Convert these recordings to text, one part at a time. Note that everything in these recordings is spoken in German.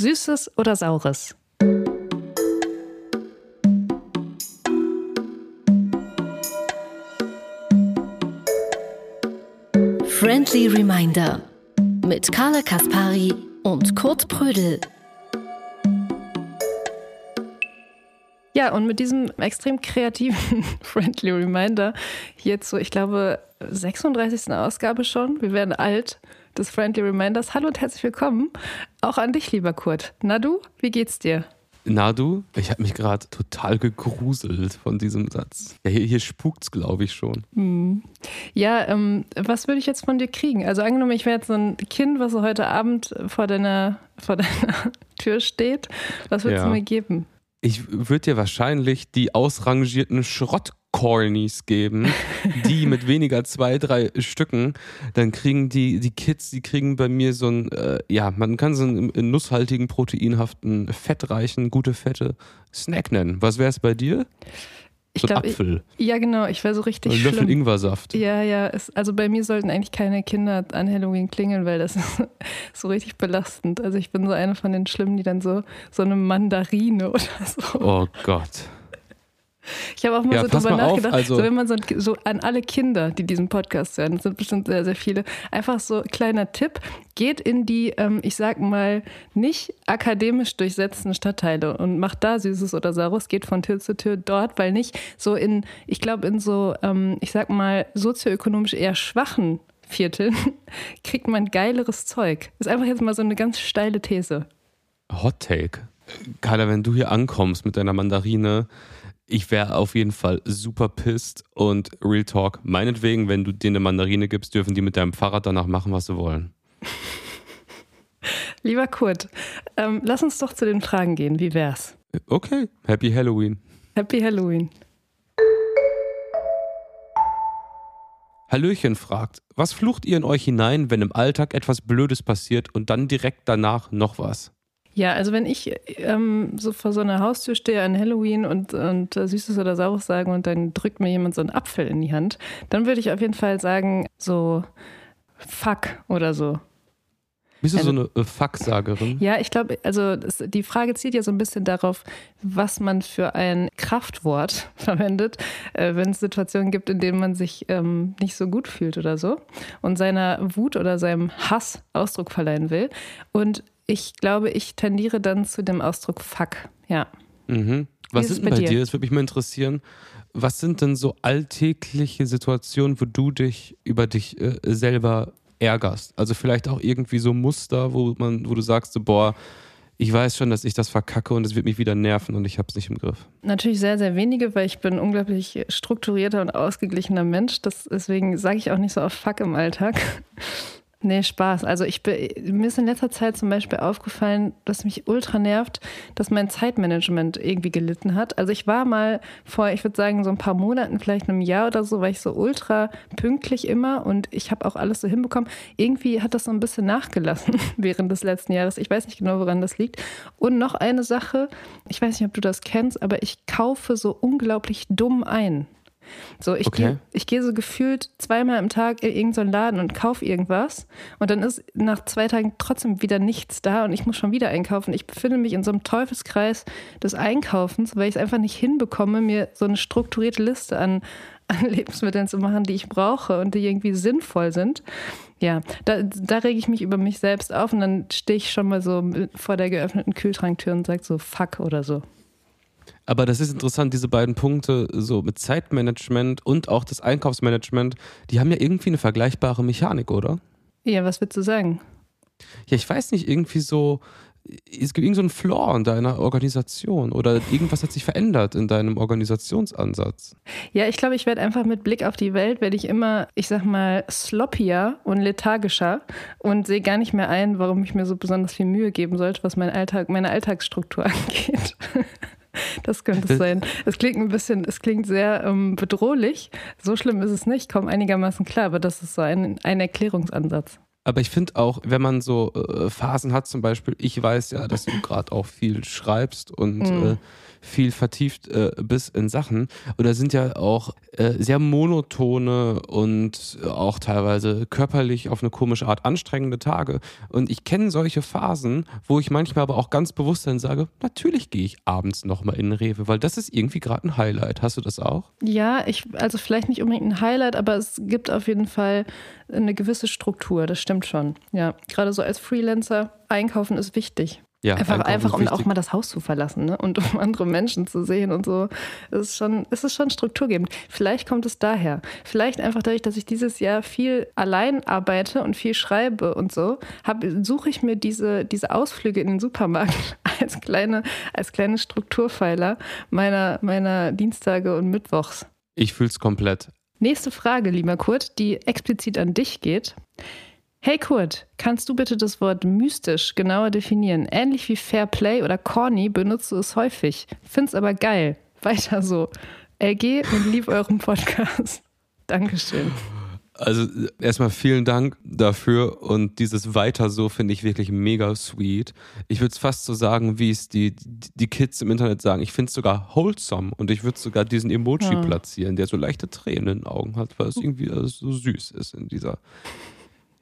Süßes oder Saures? Friendly Reminder mit Carla Kaspari und Kurt Prödel. Ja, und mit diesem extrem kreativen Friendly Reminder hier zu, ich glaube, 36. Ausgabe schon. Wir werden alt des Friendly Reminders. Hallo und herzlich willkommen. Auch an dich, lieber Kurt. Na du, wie geht's dir? Na du, ich habe mich gerade total gegruselt von diesem Satz. Ja, hier, hier spukt's, glaube ich, schon. Hm. Ja, ähm, was würde ich jetzt von dir kriegen? Also angenommen, ich wäre jetzt so ein Kind, was so heute Abend vor deiner, vor deiner Tür steht. Was würdest ja. du mir geben? Ich würde dir wahrscheinlich die ausrangierten Schrott Cornies geben, die mit weniger zwei, drei Stücken, dann kriegen die, die Kids, die kriegen bei mir so ein, äh, ja, man kann so einen nusshaltigen, proteinhaften, fettreichen, gute Fette Snack nennen. Was wäre es bei dir? Ich so glaub, Apfel. Ich, ja, genau, ich wäre so richtig. Ein Löffel Ingwersaft. Ja, ja. Es, also bei mir sollten eigentlich keine Kinder an Halloween klingeln, weil das ist so richtig belastend. Also ich bin so eine von den Schlimmen, die dann so, so eine Mandarine oder so. Oh Gott. Ich habe auch mal ja, so drüber nachgedacht, auf, also so wenn man so, so, an alle Kinder, die diesen Podcast hören, das sind bestimmt sehr, sehr viele, einfach so kleiner Tipp, geht in die, ähm, ich sag mal, nicht akademisch durchsetzten Stadtteile und macht da Süßes oder Saures, geht von Tür zu Tür dort, weil nicht so in, ich glaube, in so, ähm, ich sag mal, sozioökonomisch eher schwachen Vierteln kriegt man geileres Zeug. Ist einfach jetzt mal so eine ganz steile These. Hot Take. Carla, wenn du hier ankommst mit deiner Mandarine, ich wäre auf jeden Fall super pissed und Real Talk, meinetwegen, wenn du dir eine Mandarine gibst, dürfen die mit deinem Fahrrad danach machen, was sie wollen. Lieber Kurt, ähm, lass uns doch zu den Fragen gehen. Wie wär's? Okay, Happy Halloween. Happy Halloween. Hallöchen fragt, was flucht ihr in euch hinein, wenn im Alltag etwas Blödes passiert und dann direkt danach noch was? Ja, also wenn ich ähm, so vor so einer Haustür stehe an Halloween und, und äh, Süßes oder Saures sagen und dann drückt mir jemand so einen Apfel in die Hand, dann würde ich auf jeden Fall sagen, so fuck oder so. Bist du also, so eine äh, Fuck-Sagerin? Ja, ich glaube, also das, die Frage zielt ja so ein bisschen darauf, was man für ein Kraftwort verwendet, äh, wenn es Situationen gibt, in denen man sich ähm, nicht so gut fühlt oder so und seiner Wut oder seinem Hass Ausdruck verleihen will. Und ich glaube, ich tendiere dann zu dem Ausdruck Fuck, ja. Mhm. Was sind bei, bei dir? dir? Das würde mich mal interessieren. Was sind denn so alltägliche Situationen, wo du dich über dich äh, selber ärgerst? Also vielleicht auch irgendwie so Muster, wo man, wo du sagst, so, boah, ich weiß schon, dass ich das verkacke und es wird mich wieder nerven und ich habe es nicht im Griff. Natürlich sehr, sehr wenige, weil ich bin ein unglaublich strukturierter und ausgeglichener Mensch. Das, deswegen sage ich auch nicht so oft Fuck im Alltag. Nee, Spaß. Also ich mir ist in letzter Zeit zum Beispiel aufgefallen, dass mich ultra nervt, dass mein Zeitmanagement irgendwie gelitten hat. Also ich war mal vor, ich würde sagen, so ein paar Monaten, vielleicht einem Jahr oder so, war ich so ultra pünktlich immer und ich habe auch alles so hinbekommen. Irgendwie hat das so ein bisschen nachgelassen während des letzten Jahres. Ich weiß nicht genau, woran das liegt. Und noch eine Sache, ich weiß nicht, ob du das kennst, aber ich kaufe so unglaublich dumm ein. So, ich okay. gehe ich geh so gefühlt zweimal am Tag in irgendeinen Laden und kaufe irgendwas und dann ist nach zwei Tagen trotzdem wieder nichts da und ich muss schon wieder einkaufen. Ich befinde mich in so einem Teufelskreis des Einkaufens, weil ich es einfach nicht hinbekomme, mir so eine strukturierte Liste an, an Lebensmitteln zu machen, die ich brauche und die irgendwie sinnvoll sind. Ja, da, da rege ich mich über mich selbst auf und dann stehe ich schon mal so vor der geöffneten Kühltranktür und sage so fuck oder so. Aber das ist interessant, diese beiden Punkte, so mit Zeitmanagement und auch das Einkaufsmanagement, die haben ja irgendwie eine vergleichbare Mechanik, oder? Ja, was würdest du sagen? Ja, ich weiß nicht, irgendwie so, es gibt irgendeinen so einen Flaw in deiner Organisation oder irgendwas hat sich verändert in deinem Organisationsansatz. Ja, ich glaube, ich werde einfach mit Blick auf die Welt, werde ich immer, ich sag mal, sloppier und lethargischer und sehe gar nicht mehr ein, warum ich mir so besonders viel Mühe geben sollte, was mein Alltag, meine Alltagsstruktur angeht. Das könnte es sein. Es klingt ein bisschen, es klingt sehr ähm, bedrohlich. So schlimm ist es nicht, komme einigermaßen klar, aber das ist so ein, ein Erklärungsansatz. Aber ich finde auch, wenn man so äh, Phasen hat, zum Beispiel, ich weiß ja, dass du gerade auch viel schreibst und mhm. äh, viel vertieft äh, bist in Sachen. Und da sind ja auch äh, sehr monotone und auch teilweise körperlich auf eine komische Art anstrengende Tage. Und ich kenne solche Phasen, wo ich manchmal aber auch ganz bewusst dann sage, natürlich gehe ich abends nochmal in Rewe, weil das ist irgendwie gerade ein Highlight. Hast du das auch? Ja, ich, also vielleicht nicht unbedingt ein Highlight, aber es gibt auf jeden Fall eine gewisse Struktur, das stimmt schon. Ja, gerade so als Freelancer, einkaufen ist wichtig. Ja, einfach, einfach um auch mal das Haus zu verlassen ne? und um andere Menschen zu sehen und so. Es ist schon, es ist schon strukturgebend. Vielleicht kommt es daher. Vielleicht einfach dadurch, dass ich dieses Jahr viel allein arbeite und viel schreibe und so, suche ich mir diese, diese Ausflüge in den Supermarkt als kleine, als kleine Strukturpfeiler meiner, meiner Dienstage und Mittwochs. Ich fühle es komplett. Nächste Frage, lieber Kurt, die explizit an dich geht. Hey Kurt, kannst du bitte das Wort mystisch genauer definieren? Ähnlich wie Fair Play oder Corny benutzt du es häufig. Find's aber geil. Weiter so. LG und lieb eurem Podcast. Dankeschön. Also erstmal vielen Dank dafür und dieses Weiter so finde ich wirklich mega sweet. Ich würde es fast so sagen, wie es die, die Kids im Internet sagen. Ich finde es sogar wholesome und ich würde sogar diesen Emoji ja. platzieren, der so leichte Tränen in den Augen hat, weil es irgendwie so süß ist in dieser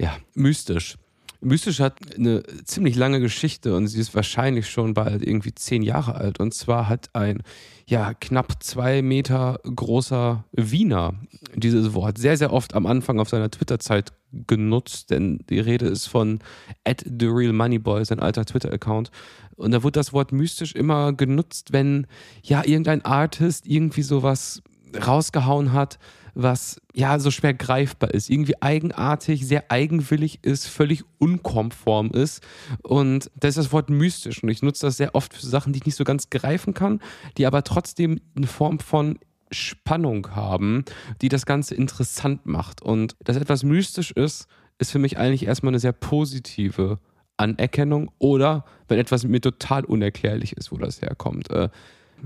ja, mystisch. Mystisch hat eine ziemlich lange Geschichte und sie ist wahrscheinlich schon bald irgendwie zehn Jahre alt. Und zwar hat ein ja, knapp zwei Meter großer Wiener dieses Wort sehr, sehr oft am Anfang auf seiner Twitter-Zeit genutzt, denn die Rede ist von at the real moneyboy, sein alter Twitter-Account. Und da wurde das Wort mystisch immer genutzt, wenn ja irgendein Artist irgendwie sowas rausgehauen hat, was ja so schwer greifbar ist, irgendwie eigenartig, sehr eigenwillig ist, völlig unkonform ist. Und das ist das Wort mystisch. Und ich nutze das sehr oft für Sachen, die ich nicht so ganz greifen kann, die aber trotzdem eine Form von Spannung haben, die das Ganze interessant macht. Und dass etwas mystisch ist, ist für mich eigentlich erstmal eine sehr positive Anerkennung oder wenn etwas mir total unerklärlich ist, wo das herkommt.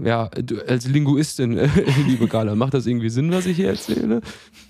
Ja, du, als Linguistin, liebe Gala, macht das irgendwie Sinn, was ich hier erzähle?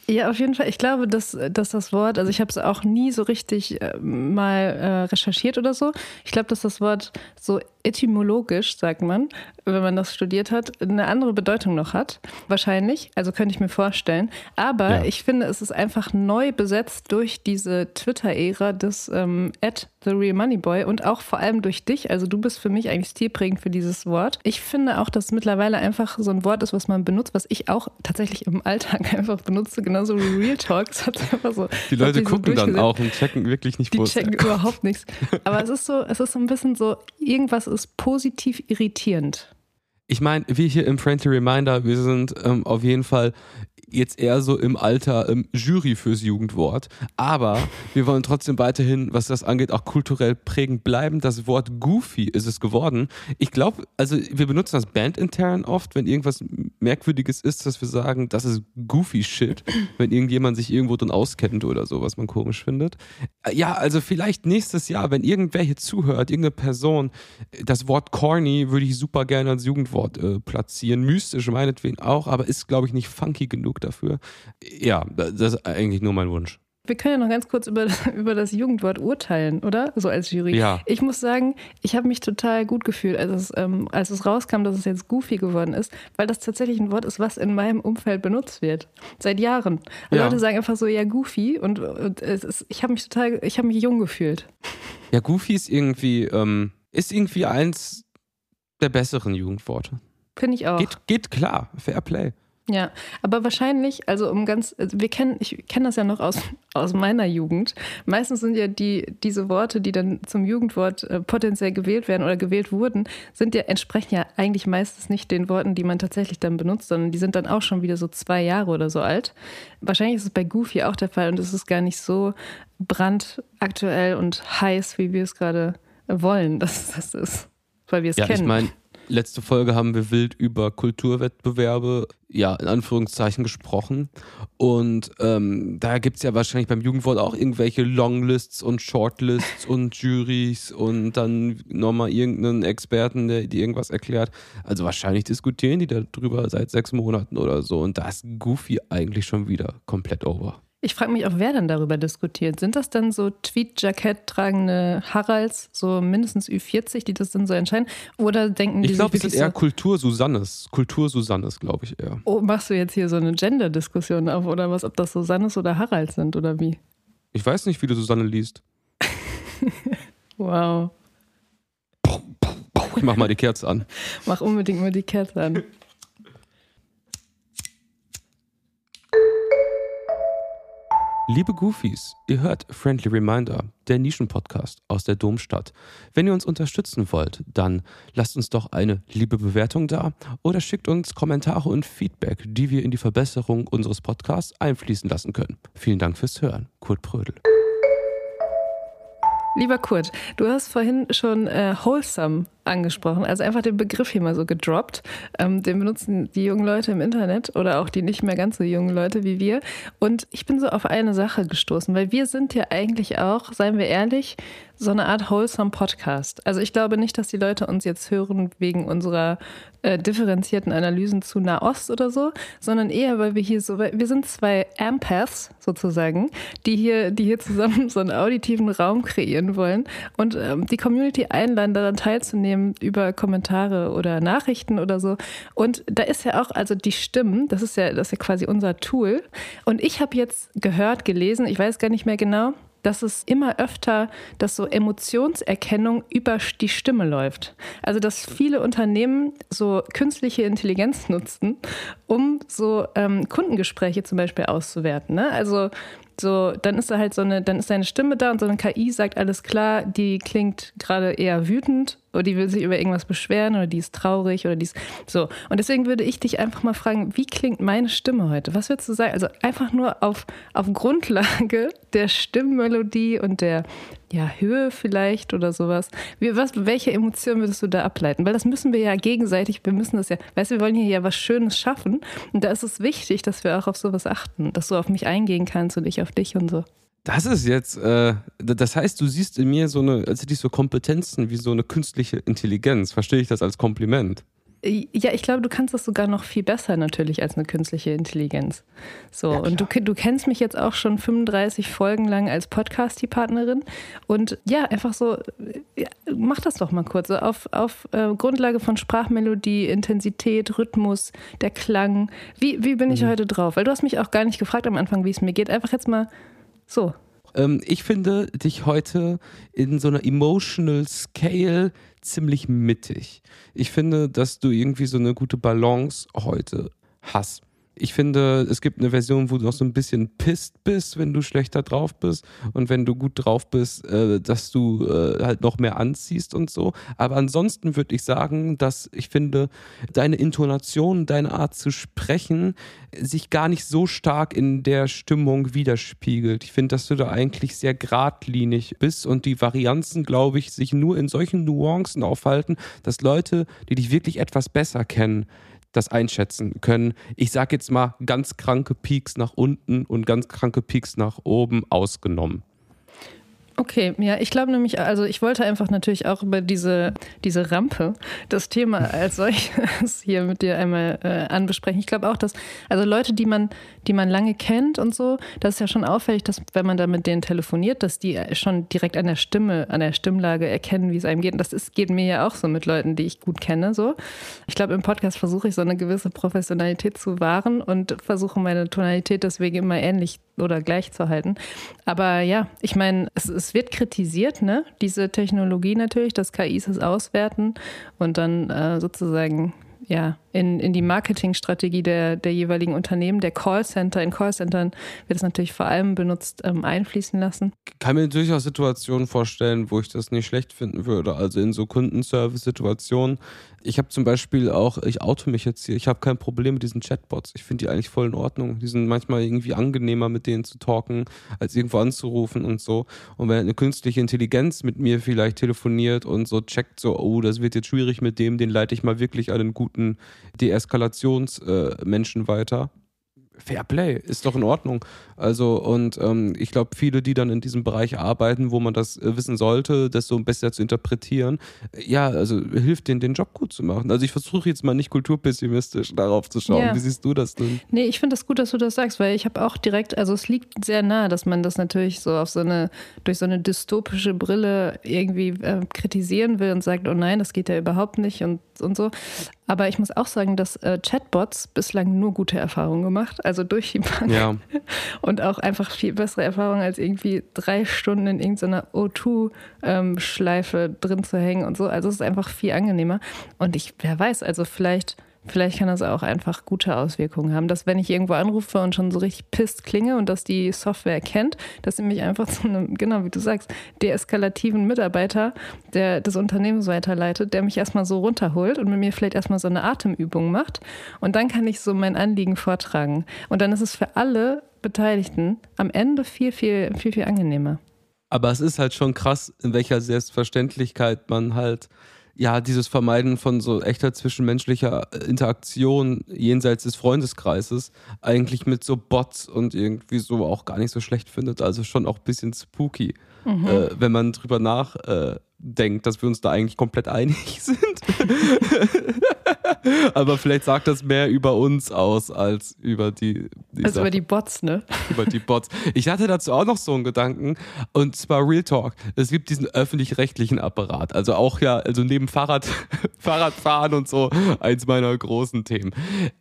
Ja, auf jeden Fall. Ich glaube, dass, dass das Wort, also ich habe es auch nie so richtig äh, mal äh, recherchiert oder so. Ich glaube, dass das Wort so etymologisch, sagt man, wenn man das studiert hat, eine andere Bedeutung noch hat. Wahrscheinlich. Also könnte ich mir vorstellen. Aber ja. ich finde, es ist einfach neu besetzt durch diese Twitter-Ära des ähm, at The Real Money Boy und auch vor allem durch dich. Also du bist für mich eigentlich stilprägend für dieses Wort. Ich finde auch, dass es mittlerweile einfach so ein Wort ist, was man benutzt, was ich auch tatsächlich im Alltag einfach benutze, genauso wie Real Talks. Hat einfach so, die Leute gucken so dann auch und checken wirklich nicht, wo Die checken überhaupt nichts. Aber es ist so, es ist so ein bisschen so, irgendwas ist positiv irritierend. Ich meine, wie hier im Friendly Reminder, wir sind ähm, auf jeden Fall jetzt eher so im Alter ähm, Jury fürs Jugendwort. Aber wir wollen trotzdem weiterhin, was das angeht, auch kulturell prägend bleiben. Das Wort Goofy ist es geworden. Ich glaube, also wir benutzen das bandintern oft, wenn irgendwas Merkwürdiges ist, dass wir sagen, das ist Goofy Shit, wenn irgendjemand sich irgendwo drin auskennt oder so, was man komisch findet. Äh, ja, also vielleicht nächstes Jahr, wenn irgendwer hier zuhört, irgendeine Person, das Wort corny würde ich super gerne als Jugendwort äh, platzieren. Mystisch meinetwegen auch, aber ist, glaube ich, nicht funky genug dafür. Ja, das ist eigentlich nur mein Wunsch. Wir können ja noch ganz kurz über, über das Jugendwort urteilen, oder? So als Jury. Ja. Ich muss sagen, ich habe mich total gut gefühlt, als es, ähm, als es rauskam, dass es jetzt Goofy geworden ist, weil das tatsächlich ein Wort ist, was in meinem Umfeld benutzt wird. Seit Jahren. Ja. Leute sagen einfach so, ja, Goofy. Und, und ist, ich habe mich total, ich habe mich jung gefühlt. Ja, Goofy ist irgendwie, ähm, ist irgendwie eins der besseren Jugendworte. Finde ich auch. Geht, geht klar, Fair Play. Ja, aber wahrscheinlich, also um ganz, also wir kennen, ich kenne das ja noch aus, aus meiner Jugend. Meistens sind ja die, diese Worte, die dann zum Jugendwort äh, potenziell gewählt werden oder gewählt wurden, sind ja, entsprechen ja eigentlich meistens nicht den Worten, die man tatsächlich dann benutzt, sondern die sind dann auch schon wieder so zwei Jahre oder so alt. Wahrscheinlich ist es bei Goofy auch der Fall und es ist gar nicht so brandaktuell und heiß, wie wir es gerade wollen, dass das ist, weil wir es ja, kennen. Ich mein Letzte Folge haben wir wild über Kulturwettbewerbe, ja, in Anführungszeichen gesprochen. Und ähm, da gibt es ja wahrscheinlich beim Jugendwort auch irgendwelche Longlists und Shortlists und Juries und dann nochmal irgendeinen Experten, der die irgendwas erklärt. Also wahrscheinlich diskutieren die darüber seit sechs Monaten oder so. Und da ist Goofy eigentlich schon wieder komplett over. Ich frage mich auch, wer dann darüber diskutiert. Sind das dann so Tweet-Jackett tragende Haralds, so mindestens Ü40, die das dann so entscheiden? Oder denken die Ich glaube, es ist eher so, Kultur Susannes. Kultur Susannes, glaube ich eher. oh, machst du jetzt hier so eine Gender-Diskussion auf oder was, ob das Susannes oder Harald sind oder wie? Ich weiß nicht, wie du Susanne liest. Wow. Ich mach mal die Kerze an. Mach unbedingt mal die Kerze an. Liebe Goofies, ihr hört Friendly Reminder, der Nischenpodcast aus der Domstadt. Wenn ihr uns unterstützen wollt, dann lasst uns doch eine liebe Bewertung da oder schickt uns Kommentare und Feedback, die wir in die Verbesserung unseres Podcasts einfließen lassen können. Vielen Dank fürs Hören. Kurt Prödel. Lieber Kurt, du hast vorhin schon äh, wholesome angesprochen, also einfach den Begriff hier mal so gedroppt. Ähm, den benutzen die jungen Leute im Internet oder auch die nicht mehr ganz so jungen Leute wie wir. Und ich bin so auf eine Sache gestoßen, weil wir sind ja eigentlich auch, seien wir ehrlich, so eine Art wholesome Podcast. Also ich glaube nicht, dass die Leute uns jetzt hören wegen unserer äh, differenzierten Analysen zu Nahost oder so, sondern eher, weil wir hier so, wir sind zwei Empaths sozusagen, die hier, die hier zusammen so einen auditiven Raum kreieren wollen und ähm, die Community einladen, daran teilzunehmen über Kommentare oder Nachrichten oder so. Und da ist ja auch, also die Stimmen, das ist ja, das ist ja quasi unser Tool. Und ich habe jetzt gehört, gelesen, ich weiß gar nicht mehr genau, dass es immer öfter, dass so Emotionserkennung über die Stimme läuft. Also dass viele Unternehmen so künstliche Intelligenz nutzen, um so ähm, Kundengespräche zum Beispiel auszuwerten. Ne? Also so, dann ist da halt so eine, dann ist deine Stimme da und so eine KI sagt alles klar, die klingt gerade eher wütend oder die will sich über irgendwas beschweren oder die ist traurig oder die ist so. Und deswegen würde ich dich einfach mal fragen, wie klingt meine Stimme heute? Was würdest du sagen? Also einfach nur auf, auf Grundlage der Stimmmelodie und der ja, Höhe vielleicht oder sowas. Wie, was, welche Emotionen würdest du da ableiten? Weil das müssen wir ja gegenseitig, wir müssen das ja, weißt du, wir wollen hier ja was Schönes schaffen. Und da ist es wichtig, dass wir auch auf sowas achten, dass du auf mich eingehen kannst und ich auf dich und so. Das ist jetzt, äh, das heißt, du siehst in mir so eine, als hätte ich so Kompetenzen wie so eine künstliche Intelligenz. Verstehe ich das als Kompliment? Ja, ich glaube, du kannst das sogar noch viel besser natürlich als eine künstliche Intelligenz. So, Ja, und du, du kennst mich jetzt auch schon 35 Folgen lang als Podcast-Partnerin. Und ja, einfach so, ja, mach das doch mal kurz. Auf, auf äh, Grundlage von Sprachmelodie, Intensität, Rhythmus, der Klang. Wie, wie bin ich heute drauf? Weil du hast mich auch gar nicht gefragt am Anfang, wie es mir geht. Einfach jetzt mal so. Ähm, ich finde dich heute in so einer Emotional Scale ziemlich mittig. Ich finde, dass du irgendwie so eine gute Balance heute hast. Ich finde, es gibt eine Version, wo du noch so ein bisschen pisst bist, wenn du schlechter drauf bist und wenn du gut drauf bist, äh, dass du äh, halt noch mehr anziehst und so. Aber ansonsten würde ich sagen, dass ich finde, deine Intonation, deine Art zu sprechen sich gar nicht so stark in der Stimmung widerspiegelt. Ich finde, dass du da eigentlich sehr geradlinig bist und die Varianzen, glaube ich, sich nur in solchen Nuancen aufhalten, dass Leute, die dich wirklich etwas besser kennen, das einschätzen können. Ich sage jetzt mal ganz kranke Peaks nach unten und ganz kranke Peaks nach oben ausgenommen. Okay, ja, ich glaube nämlich, also ich wollte einfach natürlich auch über diese, diese Rampe das Thema als solches hier mit dir einmal äh, anbesprechen. Ich glaube auch, dass, also Leute, die man, die man lange kennt und so, das ist ja schon auffällig, dass wenn man da mit denen telefoniert, dass die schon direkt an der Stimme, an der Stimmlage erkennen, wie es einem geht. Und das ist, geht mir ja auch so mit Leuten, die ich gut kenne. So. Ich glaube, im Podcast versuche ich so eine gewisse Professionalität zu wahren und versuche meine Tonalität deswegen immer ähnlich oder gleich zu halten. Aber ja, ich meine, es, es wird kritisiert, ne? Diese Technologie natürlich, dass KIs es auswerten und dann äh, sozusagen ja, in, in die Marketingstrategie der, der jeweiligen Unternehmen, der Callcenter, in Callcentern wird es natürlich vor allem benutzt, ähm, einfließen lassen. kann mir durchaus Situationen vorstellen, wo ich das nicht schlecht finden würde. Also in so Kundenservice-Situationen. Ich habe zum Beispiel auch, ich auto mich jetzt hier, ich habe kein Problem mit diesen Chatbots. Ich finde die eigentlich voll in Ordnung. Die sind manchmal irgendwie angenehmer, mit denen zu talken, als irgendwo anzurufen und so. Und wenn eine künstliche Intelligenz mit mir vielleicht telefoniert und so checkt, so, oh, das wird jetzt schwierig mit dem, den leite ich mal wirklich an einen guten Deeskalationsmenschen weiter Fair Play, ist doch in Ordnung. Also, und ähm, ich glaube, viele, die dann in diesem Bereich arbeiten, wo man das äh, wissen sollte, das so besser zu interpretieren, ja, also hilft denen, den Job gut zu machen. Also, ich versuche jetzt mal nicht kulturpessimistisch darauf zu schauen. Ja. Wie siehst du das denn? Nee, ich finde das gut, dass du das sagst, weil ich habe auch direkt, also es liegt sehr nah, dass man das natürlich so auf so eine, durch so eine dystopische Brille irgendwie äh, kritisieren will und sagt, oh nein, das geht ja überhaupt nicht und, und so. Aber ich muss auch sagen, dass äh, Chatbots bislang nur gute Erfahrungen gemacht, also durch die Bank. Ja. Und auch einfach viel bessere Erfahrungen als irgendwie drei Stunden in irgendeiner O2-Schleife ähm, drin zu hängen und so. Also es ist einfach viel angenehmer. Und ich, wer weiß, also vielleicht Vielleicht kann das auch einfach gute Auswirkungen haben, dass wenn ich irgendwo anrufe und schon so richtig pisst klinge und dass die Software erkennt, dass sie mich einfach zu einem, genau wie du sagst, deeskalativen Mitarbeiter, der das Unternehmen weiterleitet, der mich erstmal so runterholt und mit mir vielleicht erstmal so eine Atemübung macht. Und dann kann ich so mein Anliegen vortragen. Und dann ist es für alle Beteiligten am Ende viel, viel, viel, viel angenehmer. Aber es ist halt schon krass, in welcher Selbstverständlichkeit man halt ja, dieses Vermeiden von so echter zwischenmenschlicher äh, Interaktion jenseits des Freundeskreises eigentlich mit so Bots und irgendwie so auch gar nicht so schlecht findet. Also schon auch ein bisschen spooky, mhm. äh, wenn man drüber nachdenkt, äh, dass wir uns da eigentlich komplett einig sind. Aber vielleicht sagt das mehr über uns aus als über die. die also über die Bots, ne? Über die Bots. Ich hatte dazu auch noch so einen Gedanken und zwar Real Talk. Es gibt diesen öffentlich-rechtlichen Apparat. Also auch ja, also neben Fahrrad, Fahrradfahren und so, eins meiner großen Themen.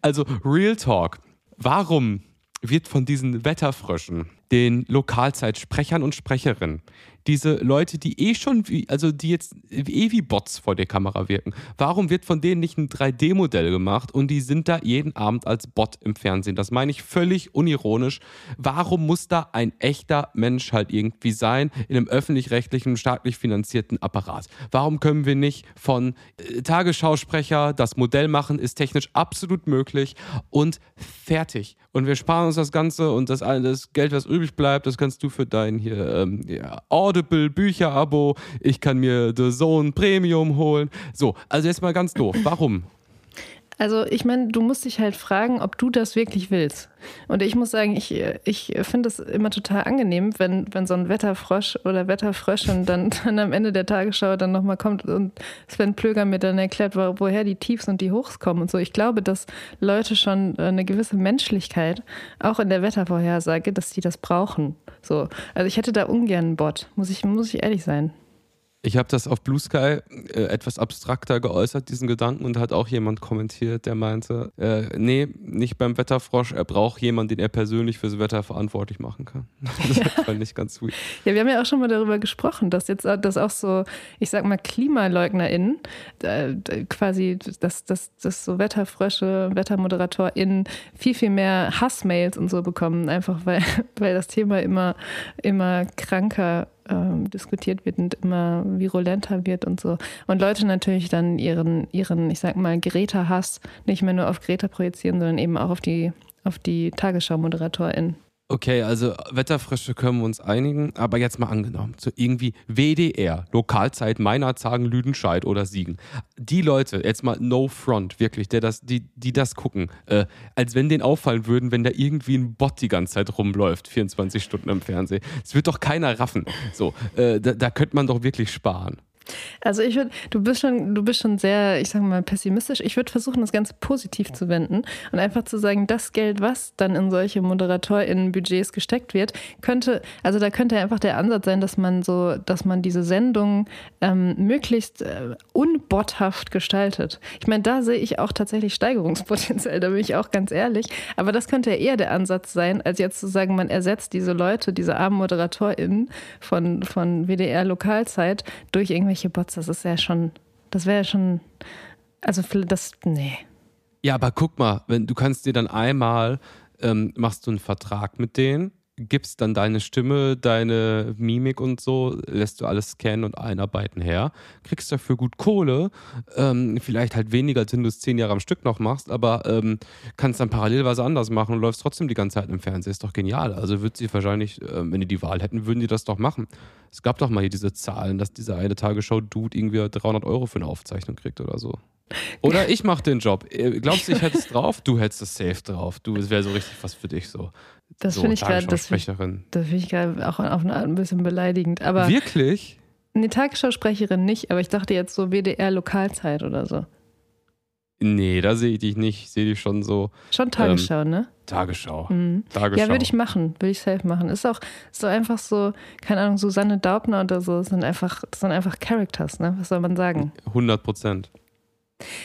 Also Real Talk. Warum wird von diesen Wetterfröschen, den Lokalzeitsprechern und Sprecherinnen, diese Leute, die eh schon, wie, also die jetzt eh wie Bots vor der Kamera wirken, warum wird von denen nicht ein 3D-Modell gemacht und die sind da jeden Abend als Bot im Fernsehen? Das meine ich völlig unironisch. Warum muss da ein echter Mensch halt irgendwie sein in einem öffentlich-rechtlichen, staatlich finanzierten Apparat? Warum können wir nicht von äh, Tagesschausprecher das Modell machen? Ist technisch absolut möglich und fertig. Und wir sparen uns das Ganze und das, das Geld, was übrig bleibt, das kannst du für dein hier ähm, ja, Audible Bücher-Abo, ich kann mir The Zone Premium holen. So, also jetzt mal ganz doof. Warum? Also ich meine, du musst dich halt fragen, ob du das wirklich willst. Und ich muss sagen, ich, ich finde es immer total angenehm, wenn, wenn so ein Wetterfrosch oder Wetterfröschin dann, dann am Ende der Tagesschau dann nochmal kommt und Sven Plöger mir dann erklärt, woher die Tiefs und die Hochs kommen und so. Ich glaube, dass Leute schon eine gewisse Menschlichkeit, auch in der Wettervorhersage, dass die das brauchen. So. Also ich hätte da ungern einen Bot, muss ich, muss ich ehrlich sein. Ich habe das auf Blue Sky äh, etwas abstrakter geäußert, diesen Gedanken, und hat auch jemand kommentiert, der meinte, äh, nee, nicht beim Wetterfrosch, er braucht jemanden, den er persönlich fürs Wetter verantwortlich machen kann. Das ja. fand ich ganz sweet. Ja, wir haben ja auch schon mal darüber gesprochen, dass jetzt dass auch so, ich sag mal, KlimaleugnerInnen äh, quasi, dass, dass, dass so Wetterfrösche, WettermoderatorInnen viel, viel mehr Hassmails und so bekommen, einfach weil, weil das Thema immer, immer kranker ähm, diskutiert wird und immer virulenter wird und so. Und Leute natürlich dann ihren, ihren, ich sag mal, Greta-Hass nicht mehr nur auf Greta projizieren, sondern eben auch auf die, auf die Tagesschau-ModeratorInnen. Okay, also Wetterfrische können wir uns einigen, aber jetzt mal angenommen, so irgendwie WDR, Lokalzeit meiner Zagen Lüdenscheid oder Siegen. Die Leute, jetzt mal no front, wirklich, der das, die, die das gucken, äh, als wenn denen auffallen würden, wenn da irgendwie ein Bot die ganze Zeit rumläuft, 24 Stunden im Fernsehen. Das wird doch keiner raffen. So, äh, da, da könnte man doch wirklich sparen. Also ich würde, du bist schon, du bist schon sehr, ich sage mal, pessimistisch. Ich würde versuchen, das Ganze positiv zu wenden und einfach zu sagen, das Geld, was dann in solche ModeratorInnen-Budgets gesteckt wird, könnte, also da könnte einfach der Ansatz sein, dass man so, dass man diese Sendung ähm, möglichst äh, unbothaft gestaltet. Ich meine, da sehe ich auch tatsächlich Steigerungspotenzial, da bin ich auch ganz ehrlich. Aber das könnte ja eher der Ansatz sein, als jetzt zu sagen, man ersetzt diese Leute, diese armen ModeratorInnen von, von WDR Lokalzeit durch irgendwelche irgendwelche Bots, das ist ja schon, das wäre ja schon, also das, nee. Ja, aber guck mal, wenn du kannst dir dann einmal, ähm, machst du einen Vertrag mit denen gibst dann deine Stimme, deine Mimik und so, lässt du alles scannen und einarbeiten her, kriegst dafür gut Kohle, ähm, vielleicht halt weniger, als wenn du es zehn Jahre am Stück noch machst, aber ähm, kannst dann parallel was anders machen und läufst trotzdem die ganze Zeit im Fernsehen. Ist doch genial. Also würde sie wahrscheinlich, äh, wenn die die Wahl hätten, würden die das doch machen. Es gab doch mal hier diese Zahlen, dass dieser eine Tagesschau-Dude irgendwie 300 Euro für eine Aufzeichnung kriegt oder so. Oder ich mache den Job. Äh, glaubst du, ich hätte es drauf? Du hättest es safe drauf. Du, es wäre so richtig was für dich so. Das so, finde ich gerade, das finde ich gerade auch auf eine Art ein bisschen beleidigend. Aber Wirklich? eine Tagesschausprecherin nicht, aber ich dachte jetzt so WDR Lokalzeit oder so. Nee, da sehe ich dich nicht. Ich sehe dich schon so Schon Tagesschau, ne? Tagesschau. Mhm. Tagesschau. Ja, würde ich machen, würde ich safe machen. Ist auch so einfach so, keine Ahnung, Susanne Daubner oder so, das sind einfach, das sind einfach Characters, ne? Was soll man sagen? 100 Prozent.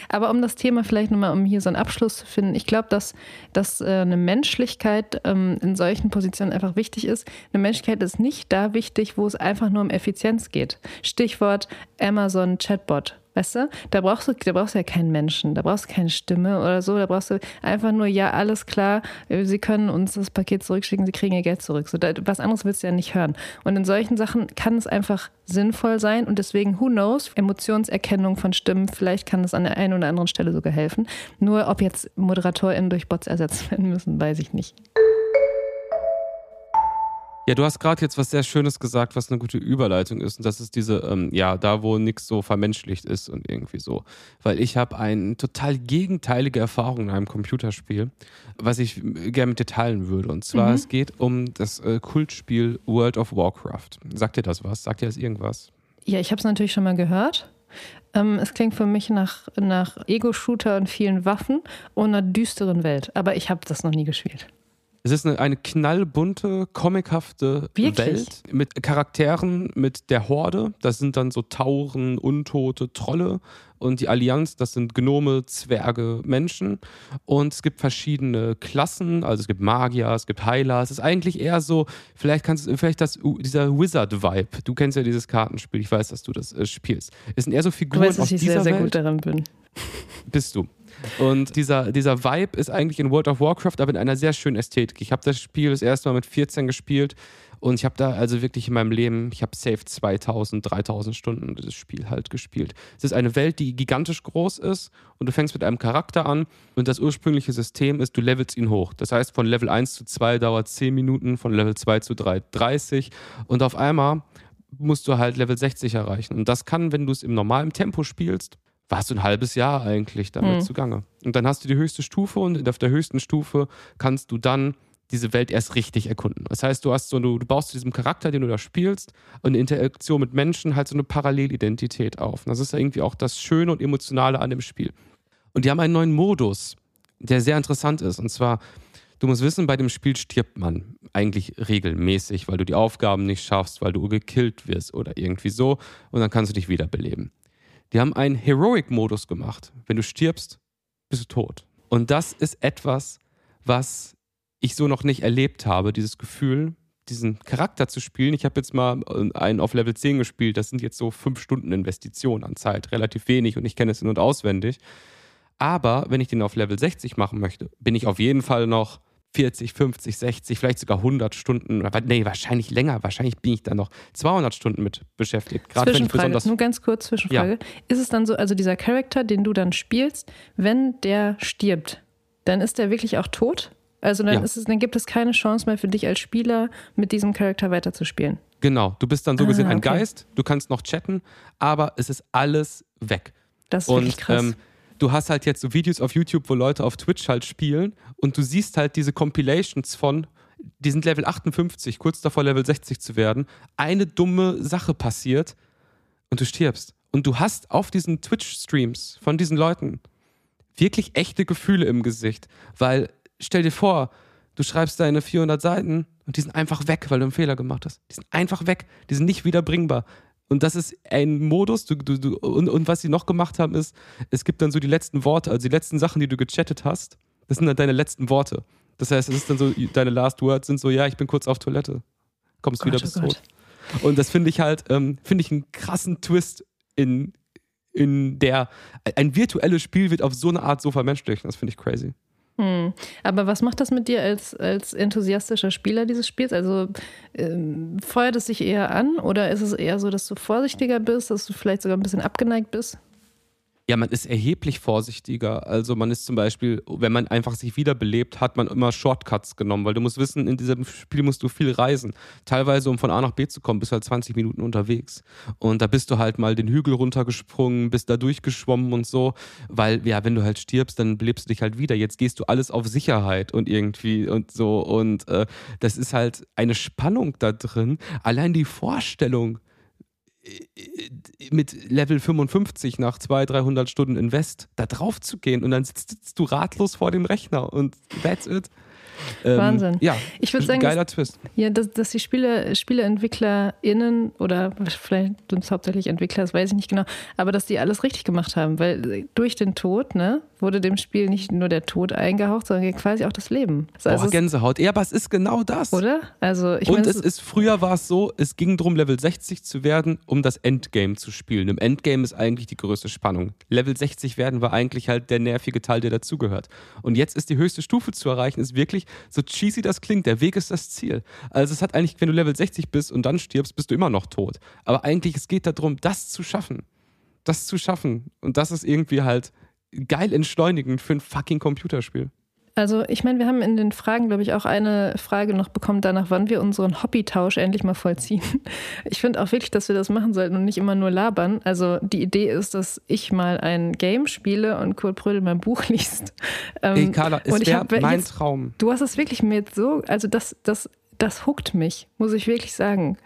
Aber um das Thema vielleicht nochmal, um hier so einen Abschluss zu finden, ich glaube, dass, dass äh, eine Menschlichkeit ähm, in solchen Positionen einfach wichtig ist. Eine Menschlichkeit ist nicht da wichtig, wo es einfach nur um Effizienz geht. Stichwort Amazon Chatbot. Weißt du, da brauchst du, da brauchst du ja keinen Menschen, da brauchst du keine Stimme oder so, da brauchst du einfach nur, ja, alles klar, sie können uns das Paket zurückschicken, sie kriegen ihr Geld zurück. So, da, was anderes willst du ja nicht hören. Und in solchen Sachen kann es einfach sinnvoll sein und deswegen, who knows, Emotionserkennung von Stimmen, vielleicht kann es an der einen oder anderen Stelle sogar helfen. Nur ob jetzt ModeratorInnen durch Bots ersetzt werden müssen, weiß ich nicht. Ja, du hast gerade jetzt was sehr Schönes gesagt, was eine gute Überleitung ist. Und das ist diese, ähm, ja, da wo nichts so vermenschlicht ist und irgendwie so. Weil ich habe eine total gegenteilige Erfahrung in einem Computerspiel, was ich gerne mit dir teilen würde. Und zwar, Mhm. es geht um das äh, Kultspiel World of Warcraft. Sagt dir das was? Sagt dir das irgendwas? Ja, ich habe es natürlich schon mal gehört. Ähm, es klingt für mich nach, nach Ego-Shooter und vielen Waffen und einer düsteren Welt. Aber ich habe das noch nie gespielt. Es ist eine, eine knallbunte, comichafte Wirklich? Welt mit Charakteren, mit der Horde. Das sind dann so Tauren, Untote, Trolle. Und die Allianz, das sind Gnome, Zwerge, Menschen. Und es gibt verschiedene Klassen. Also es gibt Magier, es gibt Heiler. Es ist eigentlich eher so, vielleicht kannst du, vielleicht das, dieser Wizard-Vibe. Du kennst ja dieses Kartenspiel. Ich weiß, dass du das äh, spielst. Es sind eher so Du Figuren weißt, aus dass ich sehr, sehr Welt gut darin bin. bist du. Und dieser, dieser Vibe ist eigentlich in World of Warcraft, aber in einer sehr schönen Ästhetik. Ich habe das Spiel das erste Mal mit 14 gespielt und ich habe da also wirklich in meinem Leben, ich habe safe 2000, 3000 Stunden dieses Spiel halt gespielt. Es ist eine Welt, die gigantisch groß ist und du fängst mit einem Charakter an und das ursprüngliche System ist, du levelst ihn hoch. Das heißt, von Level 1 zu 2 dauert 10 Minuten, von Level 2 zu 3 30 und auf einmal musst du halt Level 60 erreichen. Und das kann, wenn du es im normalen Tempo spielst, warst du ein halbes Jahr eigentlich damit Hm. zugange. Und dann hast du die höchste Stufe und auf der höchsten Stufe kannst du dann diese Welt erst richtig erkunden. Das heißt, du hast so, du, du baust zu diesem Charakter, den du da spielst, und in Interaktion mit Menschen halt so eine Parallelidentität auf. Und das ist irgendwie auch das Schöne und Emotionale an dem Spiel. Und die haben einen neuen Modus, der sehr interessant ist. Und zwar, du musst wissen, bei dem Spiel stirbt man eigentlich regelmäßig, weil du die Aufgaben nicht schaffst, weil du gekillt wirst oder irgendwie so. Und dann kannst du dich wiederbeleben. Die haben einen Heroic-Modus gemacht. Wenn du stirbst, bist du tot. Und das ist etwas, was ich so noch nicht erlebt habe, dieses Gefühl, diesen Charakter zu spielen. Ich habe jetzt mal einen auf Level 10 gespielt, das sind jetzt so fünf Stunden Investition an Zeit, relativ wenig und ich kenne es in- und auswendig. Aber wenn ich den auf Level 60 machen möchte, bin ich auf jeden Fall noch 40, 50, 60, vielleicht sogar 100 Stunden, nee, wahrscheinlich länger, wahrscheinlich bin ich da noch 200 Stunden mit beschäftigt. Gerade wenn ich besonders nur ganz kurz Zwischenfrage. Ist es dann so, also dieser Charakter, den du dann spielst, wenn der stirbt, dann ist der wirklich auch tot? Also dann, Ja. ist es, dann gibt es keine Chance mehr für dich als Spieler, mit diesem Charakter weiterzuspielen. Genau, du bist dann so Ah, gesehen ein okay. Geist, du kannst noch chatten, aber es ist alles weg. Das ist wirklich Und krass. ähm, du hast halt jetzt so Videos auf YouTube, wo Leute auf Twitch halt spielen und du siehst halt diese Compilations von, die sind Level 58, kurz davor Level 60 zu werden. Eine dumme Sache passiert und du stirbst. Und du hast auf diesen Twitch-Streams von diesen Leuten wirklich echte Gefühle im Gesicht. Weil, stell dir vor, du schreibst deine 400 Seiten und die sind einfach weg, weil du einen Fehler gemacht hast. Die sind einfach weg. Die sind nicht wiederbringbar. Und das ist ein Modus, du, du, du, und, und was sie noch gemacht haben, ist, es gibt dann so die letzten Worte, also die letzten Sachen, die du gechattet hast, das sind dann deine letzten Worte. Das heißt, es ist dann so, deine Last Words sind so, ja, ich bin kurz auf Toilette. Kommst Gott, wieder, oh bist Gott. tot. Und das finde ich halt, ähm, finde ich einen krassen Twist in, in der, ein virtuelles Spiel wird auf so eine Art so vermenschlicht. Das finde ich crazy. Hm. Aber was macht das mit dir als, als enthusiastischer Spieler dieses Spiels? Also ähm, feuert es sich eher an oder ist es eher so, dass du vorsichtiger bist, dass du vielleicht sogar ein bisschen abgeneigt bist? Ja, man ist erheblich vorsichtiger. Also man ist zum Beispiel, wenn man einfach sich wiederbelebt, hat man immer Shortcuts genommen, weil du musst wissen, in diesem Spiel musst du viel reisen. Teilweise, um von A nach B zu kommen, bist du halt 20 Minuten unterwegs. Und da bist du halt mal den Hügel runtergesprungen, bist da durchgeschwommen und so, weil, ja, wenn du halt stirbst, dann belebst du dich halt wieder. Jetzt gehst du alles auf Sicherheit und irgendwie und so. Und äh, das ist halt eine Spannung da drin. Allein die Vorstellung, mit Level 55 nach 200, 300 Stunden Invest da drauf zu gehen und dann sitzt, sitzt du ratlos vor dem Rechner und that's it. Ähm, Wahnsinn. Ja, ich würde sagen, geiler dass, Twist. Ja, dass, dass die Spiele, SpieleentwicklerInnen oder vielleicht sind es hauptsächlich Entwickler, das weiß ich nicht genau, aber dass die alles richtig gemacht haben, weil durch den Tod, ne, wurde dem Spiel nicht nur der Tod eingehaucht, sondern quasi auch das Leben. Also Boah, Gänsehaut. Ja, aber es ist genau das. Oder? Also, ich Und meine, es ist, früher war es so, es ging darum, Level 60 zu werden, um das Endgame zu spielen. Im Endgame ist eigentlich die größte Spannung. Level 60 werden war eigentlich halt der nervige Teil, der dazugehört. Und jetzt ist die höchste Stufe zu erreichen, ist wirklich, so cheesy das klingt, der Weg ist das Ziel. Also es hat eigentlich, wenn du Level 60 bist und dann stirbst, bist du immer noch tot. Aber eigentlich, es geht darum, das zu schaffen. Das zu schaffen. Und das ist irgendwie halt geil entschleunigend für ein fucking Computerspiel. Also ich meine, wir haben in den Fragen, glaube ich, auch eine Frage noch bekommen danach, wann wir unseren Hobbytausch endlich mal vollziehen. Ich finde auch wirklich, dass wir das machen sollten und nicht immer nur labern. Also die Idee ist, dass ich mal ein Game spiele und Kurt Brödel mein Buch liest. Ähm, Ey, Carla, es wäre mein jetzt, Traum. Du hast es wirklich mit so, also das, das das huckt mich, muss ich wirklich sagen.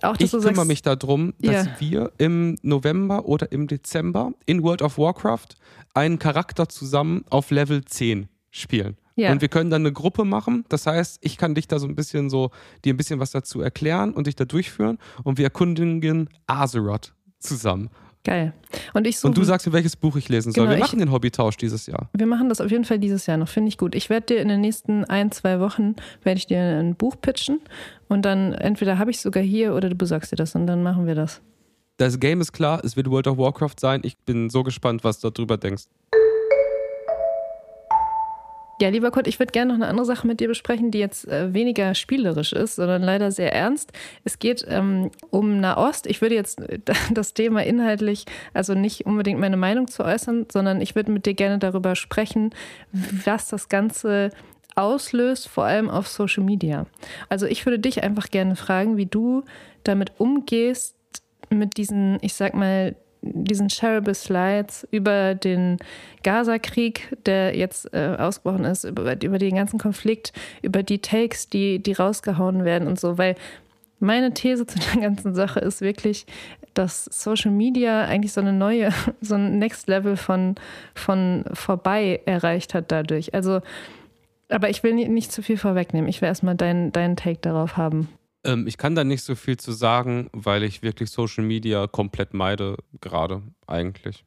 Auch, ich kümmere sagst, mich darum, dass ja. wir im November oder im Dezember in World of Warcraft einen Charakter zusammen auf Level 10 spielen. Ja. Und wir können dann eine Gruppe machen. Das heißt, ich kann dich da so ein bisschen so, dir ein bisschen was dazu erklären und dich da durchführen. Und wir erkundigen Azeroth zusammen. Geil. Und, ich suche, und du sagst mir, welches Buch ich lesen soll. Genau, wir machen ich, den Hobbytausch dieses Jahr. Wir machen das auf jeden Fall dieses Jahr noch, finde ich gut. Ich werde dir in den nächsten ein, zwei Wochen, werde ich dir ein Buch pitchen und dann entweder habe ich es sogar hier oder du besorgst dir das und dann machen wir das. Das Game ist klar, es wird World of Warcraft sein. Ich bin so gespannt, was du darüber denkst. Ja, lieber Kurt, ich würde gerne noch eine andere Sache mit dir besprechen, die jetzt äh, weniger spielerisch ist, sondern leider sehr ernst. Es geht ähm, um Nahost. Ich würde jetzt äh, das Thema inhaltlich, also nicht unbedingt meine Meinung zu äußern, sondern ich würde mit dir gerne darüber sprechen, was das Ganze auslöst, vor allem auf Social Media. Also ich würde dich einfach gerne fragen, wie du damit umgehst, mit diesen, ich sag mal, diesen shareable Slides über den Gaza-Krieg, der jetzt äh, ausgebrochen ist, über, über den ganzen Konflikt, über die Takes, die, die rausgehauen werden und so, weil meine These zu der ganzen Sache ist wirklich, dass Social Media eigentlich so eine neue, so ein Next Level von, von vorbei erreicht hat dadurch. Also, aber ich will nicht, nicht zu viel vorwegnehmen. Ich will erstmal deinen, deinen Take darauf haben. Ähm, ich kann da nicht so viel zu sagen, weil ich wirklich Social Media komplett meide, gerade eigentlich.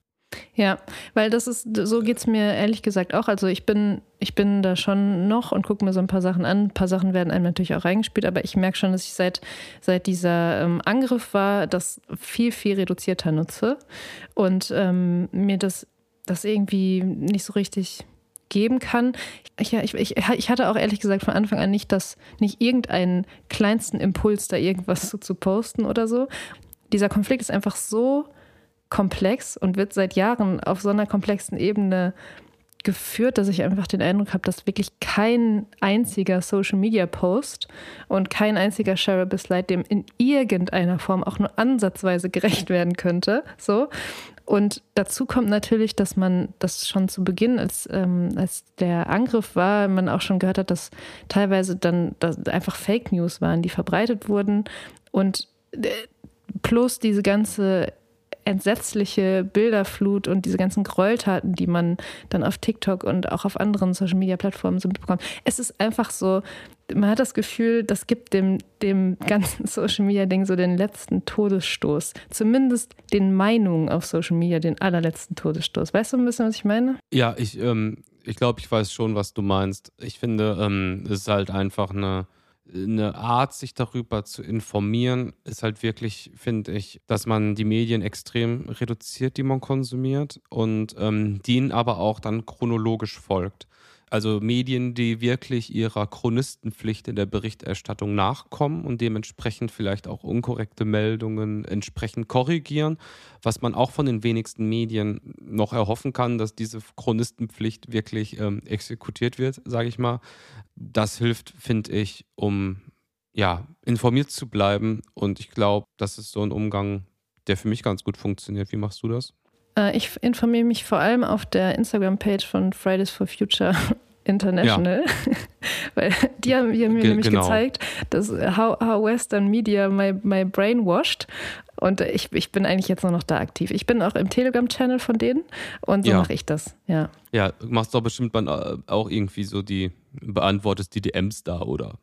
Ja, weil das ist, so geht es mir ehrlich gesagt auch. Also ich bin, ich bin da schon noch und gucke mir so ein paar Sachen an. Ein paar Sachen werden einem natürlich auch reingespielt, aber ich merke schon, dass ich seit, seit dieser ähm, Angriff war, das viel, viel reduzierter nutze und ähm, mir das, das irgendwie nicht so richtig geben kann. Ich, ich, ich, ich hatte auch ehrlich gesagt von Anfang an nicht das, nicht irgendeinen kleinsten Impuls, da irgendwas zu, zu posten oder so. Dieser Konflikt ist einfach so komplex und wird seit Jahren auf so einer komplexen Ebene geführt, dass ich einfach den Eindruck habe, dass wirklich kein einziger Social Media Post und kein einziger Shareable Slide dem in irgendeiner Form auch nur ansatzweise gerecht werden könnte. So. Und dazu kommt natürlich, dass man das schon zu Beginn, als, ähm, als der Angriff war, man auch schon gehört hat, dass teilweise dann dass einfach Fake News waren, die verbreitet wurden. Und äh, plus diese ganze entsetzliche Bilderflut und diese ganzen Gräueltaten, die man dann auf TikTok und auch auf anderen Social-Media-Plattformen so mitbekommt. Es ist einfach so, man hat das Gefühl, das gibt dem, dem ganzen Social-Media-Ding so den letzten Todesstoß. Zumindest den Meinungen auf Social Media den allerletzten Todesstoß. Weißt du ein bisschen, was ich meine? Ja, ich, ähm, ich glaube, ich weiß schon, was du meinst. Ich finde, ähm, es ist halt einfach eine eine Art, sich darüber zu informieren, ist halt wirklich, finde ich, dass man die Medien extrem reduziert, die man konsumiert und ähm, denen aber auch dann chronologisch folgt. Also Medien, die wirklich ihrer Chronistenpflicht in der Berichterstattung nachkommen und dementsprechend vielleicht auch unkorrekte Meldungen entsprechend korrigieren, was man auch von den wenigsten Medien noch erhoffen kann, dass diese Chronistenpflicht wirklich ähm, exekutiert wird, sage ich mal. Das hilft, finde ich, um ja, informiert zu bleiben. Und ich glaube, das ist so ein Umgang, der für mich ganz gut funktioniert. Wie machst du das? Äh, ich informiere mich vor allem auf der Instagram-Page von Fridays for Future International, ja. weil die haben, mir Ge nämlich genau. gezeigt, dass how, how Western Media my, my brain washed. Und ich, ich bin eigentlich jetzt nur noch da aktiv. Ich bin auch im Telegram-Channel von denen und so ja. mache ich das, ja. Ja, machst du auch bestimmt dann äh, auch irgendwie so die, beantwortest die DMs da, oder?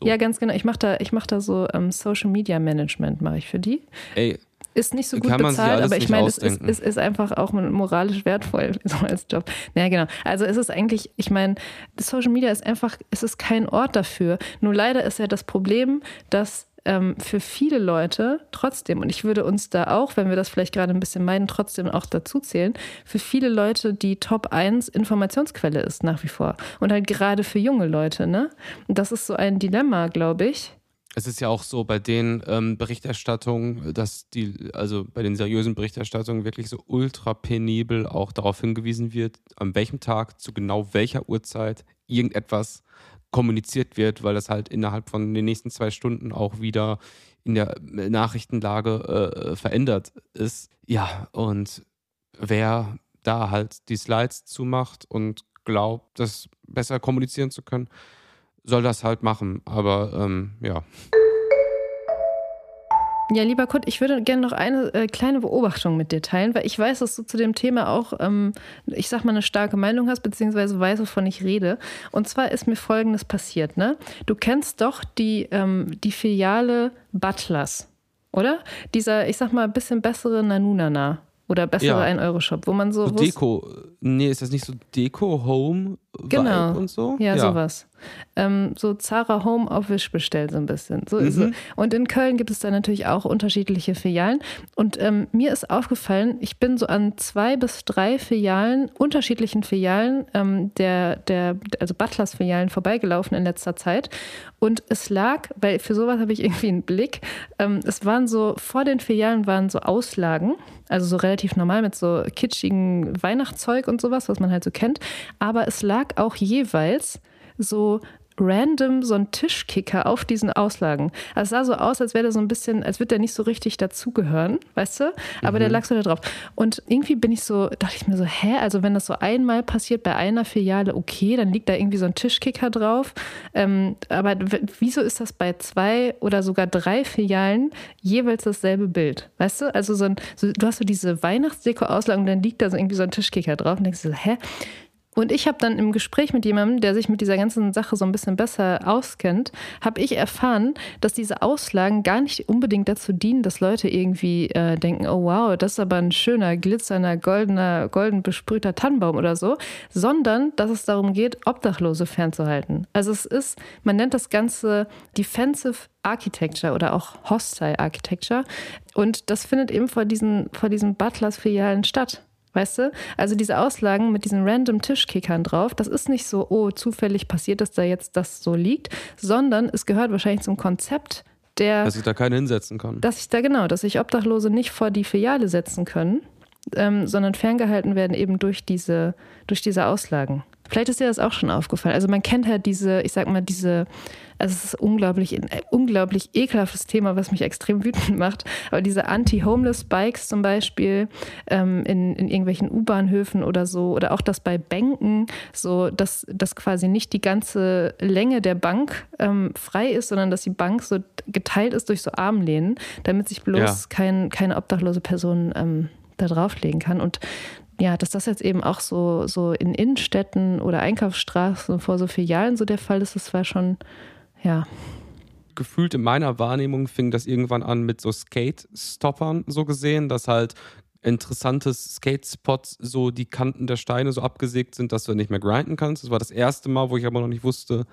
So. Ja, ganz genau. Ich mache da, mach da so um, Social Media Management, mache ich für die. Ey, ist nicht so gut bezahlt, aber ich meine, es ist, ist, ist, einfach auch moralisch wertvoll so als Job. Ja, genau. Also es ist eigentlich, ich meine, Social Media ist einfach, es ist kein Ort dafür. Nur leider ist ja das Problem, dass ähm, für viele Leute trotzdem, und ich würde uns da auch, wenn wir das vielleicht gerade ein bisschen meinen, trotzdem auch dazu zählen, für viele Leute die Top 1 Informationsquelle ist nach wie vor. Und halt gerade für junge Leute, ne? Und das ist so ein Dilemma, glaube ich es ist ja auch so bei den ähm, Berichterstattungen, dass die, also bei den seriösen Berichterstattungen wirklich so ultra penibel auch darauf hingewiesen wird, an welchem Tag, zu genau welcher Uhrzeit irgendetwas kommuniziert wird, weil das halt innerhalb von den nächsten zwei Stunden auch wieder in der Nachrichtenlage äh, verändert ist. Ja, und wer da halt die Slides zumacht und glaubt, das besser kommunizieren zu können, soll das halt machen. Aber ähm, ja. Ja, lieber Kurt, ich würde gerne noch eine äh, kleine Beobachtung mit dir teilen, weil ich weiß, dass du zu dem Thema auch, ähm, ich sag mal, eine starke Meinung hast, beziehungsweise weißt, wovon ich rede. Und zwar ist mir Folgendes passiert, ne? Du kennst doch die, ähm, die Filiale Butlers, oder? Dieser, ich sag mal, ein bisschen bessere Nanunana. Oder bessere ja. 1-Euro-Shop, wo man so. so Deko. Nee, ist das nicht so Deko, Genau. und so? Ja, ja. sowas. Ähm, so Zara Home auf Wish bestellt so ein bisschen. So mhm. es. Und in Köln gibt es da natürlich auch unterschiedliche Filialen. Und ähm, mir ist aufgefallen, ich bin so an zwei bis drei Filialen, unterschiedlichen Filialen ähm, der, der, also Butlers Filialen vorbeigelaufen in letzter Zeit. Und es lag, weil für sowas habe ich irgendwie einen Blick, ähm, es waren so, vor den Filialen waren so Auslagen also so relativ normal mit so kitschigen Weihnachtszeug und sowas, was man halt so kennt. Aber es lag auch jeweils so random so ein Tischkicker auf diesen Auslagen. Also es sah so aus, als wäre der so ein bisschen, als würde der nicht so richtig dazugehören, weißt du? Aber mhm. der lag so da drauf. Und irgendwie bin ich so, dachte ich mir so, hä? Also wenn das so einmal passiert bei einer Filiale, okay, dann liegt da irgendwie so ein Tischkicker drauf. Ähm, aber wieso ist das bei zwei oder sogar drei Filialen jeweils dasselbe Bild? Weißt du? Also so ein, so, du hast so diese Weihnachtsdeko-Auslagen und dann liegt da so irgendwie so ein Tischkicker drauf und denkst so, hä? Und ich habe dann im Gespräch mit jemandem, der sich mit dieser ganzen Sache so ein bisschen besser auskennt, habe ich erfahren, dass diese Auslagen gar nicht unbedingt dazu dienen, dass Leute irgendwie äh, denken, oh wow, das ist aber ein schöner, glitzernder, goldener, golden besprühter Tannenbaum oder so, sondern dass es darum geht, Obdachlose fernzuhalten. Also es ist, man nennt das Ganze Defensive Architecture oder auch Hostile Architecture. Und das findet eben vor diesen, vor diesen Butlers-Filialen statt. Weißt du? Also diese Auslagen mit diesen random Tischkickern drauf, das ist nicht so, oh, zufällig passiert, dass da jetzt das so liegt, sondern es gehört wahrscheinlich zum Konzept der. Dass ich da keinen hinsetzen kann. Dass ich da genau, dass sich Obdachlose nicht vor die Filiale setzen können, ähm, sondern ferngehalten werden eben durch diese, durch diese Auslagen. Vielleicht ist dir das auch schon aufgefallen. Also man kennt halt diese, ich sag mal, diese, also es ist unglaublich, ein unglaublich ekelhaftes Thema, was mich extrem wütend macht. Aber diese Anti-Homeless-Bikes zum Beispiel ähm, in, in irgendwelchen U-Bahnhöfen oder so, oder auch das bei Bänken, so dass, dass quasi nicht die ganze Länge der Bank ähm, frei ist, sondern dass die Bank so geteilt ist durch so Armlehnen, damit sich bloß ja. kein, keine obdachlose Person ähm, da drauflegen kann. Und ja, dass das jetzt eben auch so, so in Innenstädten oder Einkaufsstraßen vor so Filialen so der Fall ist, das war schon, ja. Gefühlt in meiner Wahrnehmung fing das irgendwann an mit so Skate-Stoppern so gesehen, dass halt interessante Skate-Spots so die Kanten der Steine so abgesägt sind, dass du nicht mehr grinden kannst. Das war das erste Mal, wo ich aber noch nicht wusste,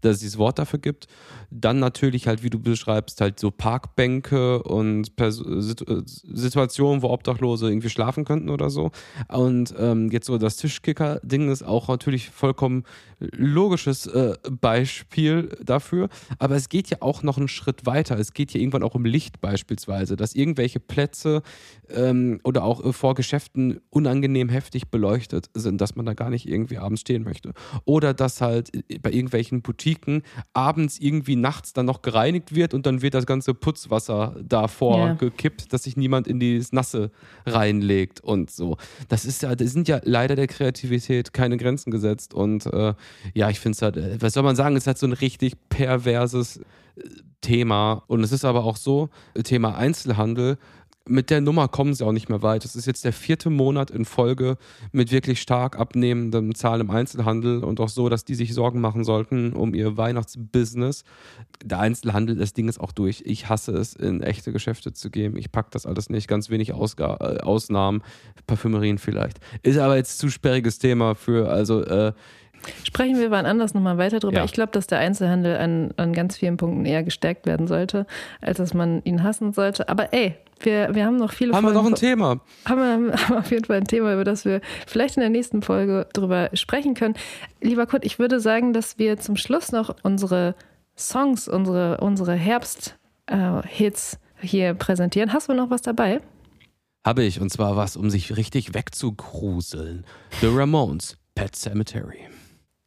dass es dieses Wort dafür gibt. Dann natürlich halt, wie du beschreibst, halt so Parkbänke und Pers Situationen, wo Obdachlose irgendwie schlafen könnten oder so. Und ähm, jetzt so das Tischkicker-Ding ist auch natürlich vollkommen logisches äh, Beispiel dafür. Aber es geht ja auch noch einen Schritt weiter. Es geht hier irgendwann auch um Licht beispielsweise, dass irgendwelche Plätze ähm, oder auch äh, vor Geschäften unangenehm heftig beleuchtet sind, dass man da gar nicht irgendwie abends stehen möchte. Oder dass halt äh, bei irgendwelchen Boutiquen abends irgendwie nachts dann noch gereinigt wird und dann wird das ganze Putzwasser davor yeah. gekippt, dass sich niemand in das Nasse reinlegt und so. Das ist ja, das sind ja leider der Kreativität keine Grenzen gesetzt und äh, ja, ich finde es halt, äh, was soll man sagen, es ist halt so ein richtig perverses äh, Thema und es ist aber auch so, Thema Einzelhandel, mit der Nummer kommen sie auch nicht mehr weit. Es ist jetzt der vierte Monat in Folge mit wirklich stark abnehmenden Zahlen im Einzelhandel und auch so, dass die sich Sorgen machen sollten um ihr Weihnachtsbusiness. Der Einzelhandel, das Ding ist auch durch. Ich hasse es, in echte Geschäfte zu gehen. Ich packe das alles nicht. Ganz wenig Ausga äh, Ausnahmen, Parfümerien vielleicht. Ist aber jetzt zu sperriges Thema für, also äh, Sprechen wir wann anders nochmal weiter drüber. Ja. Ich glaube, dass der Einzelhandel an, an ganz vielen Punkten eher gestärkt werden sollte, als dass man ihn hassen sollte. Aber ey, wir, wir haben noch viele Haben Folgen, wir noch ein Thema? Haben wir, haben wir auf jeden Fall ein Thema, über das wir vielleicht in der nächsten Folge drüber sprechen können. Lieber Kurt, ich würde sagen, dass wir zum Schluss noch unsere Songs, unsere, unsere Herbst-Hits äh, hier präsentieren. Hast du noch was dabei? Habe ich, und zwar was, um sich richtig wegzugruseln. The Ramones, Pet Cemetery.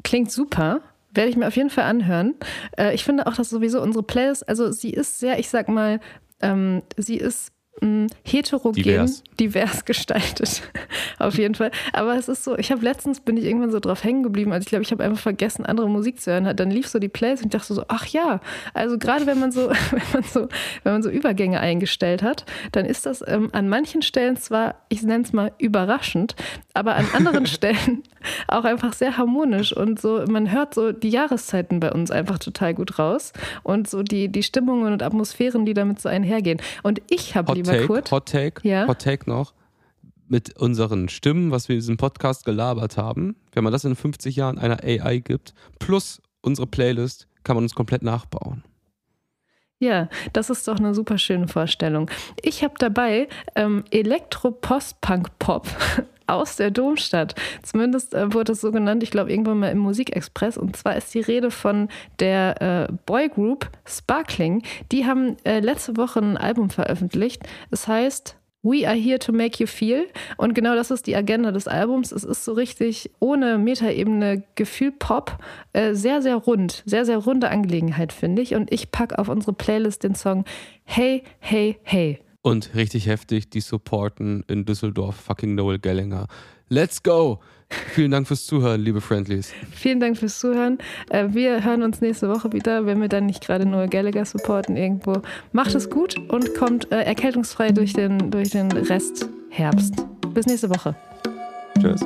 Klingt super. Werde ich mir auf jeden Fall anhören. Äh, ich finde auch, dass sowieso unsere Playlist, also sie ist sehr, ich sag mal, ähm, sie ist mh, heterogen, divers. divers gestaltet. Auf jeden Fall. Aber es ist so, ich habe letztens, bin ich irgendwann so drauf hängen geblieben, also ich glaube, ich habe einfach vergessen, andere Musik zu hören. Dann lief so die Plays und ich dachte so, ach ja, also gerade wenn man so, wenn man so, wenn man so Übergänge eingestellt hat, dann ist das ähm, an manchen Stellen zwar, ich nenne es mal überraschend, aber an anderen Stellen auch einfach sehr harmonisch und so, man hört so die Jahreszeiten bei uns einfach total gut raus und so die, die Stimmungen und Atmosphären, die damit so einhergehen. Und ich habe Take. Hot Take, ja? Hot Take noch. Mit unseren Stimmen, was wir in diesem Podcast gelabert haben, wenn man das in 50 Jahren einer AI gibt, plus unsere Playlist, kann man uns komplett nachbauen. Ja, das ist doch eine super schöne Vorstellung. Ich habe dabei ähm, Elektro-Post-Punk-Pop aus der Domstadt. Zumindest äh, wurde es so genannt, ich glaube, irgendwann mal im Musikexpress. Und zwar ist die Rede von der äh, Boygroup Sparkling. Die haben äh, letzte Woche ein Album veröffentlicht. Es heißt We are here to make you feel. Und genau das ist die Agenda des Albums. Es ist so richtig ohne Metaebene Gefühl Pop. Äh, sehr, sehr rund. Sehr, sehr runde Angelegenheit, finde ich. Und ich packe auf unsere Playlist den Song Hey, Hey, Hey. Und richtig heftig, die supporten in Düsseldorf fucking Noel Gellinger. Let's go! Vielen Dank fürs Zuhören, liebe Friendlies. Vielen Dank fürs Zuhören. Äh, wir hören uns nächste Woche wieder, wenn wir dann nicht gerade Noel Gallagher supporten irgendwo. Macht es gut und kommt äh, erkältungsfrei durch den, durch den Rest Herbst. Bis nächste Woche. Tschüss.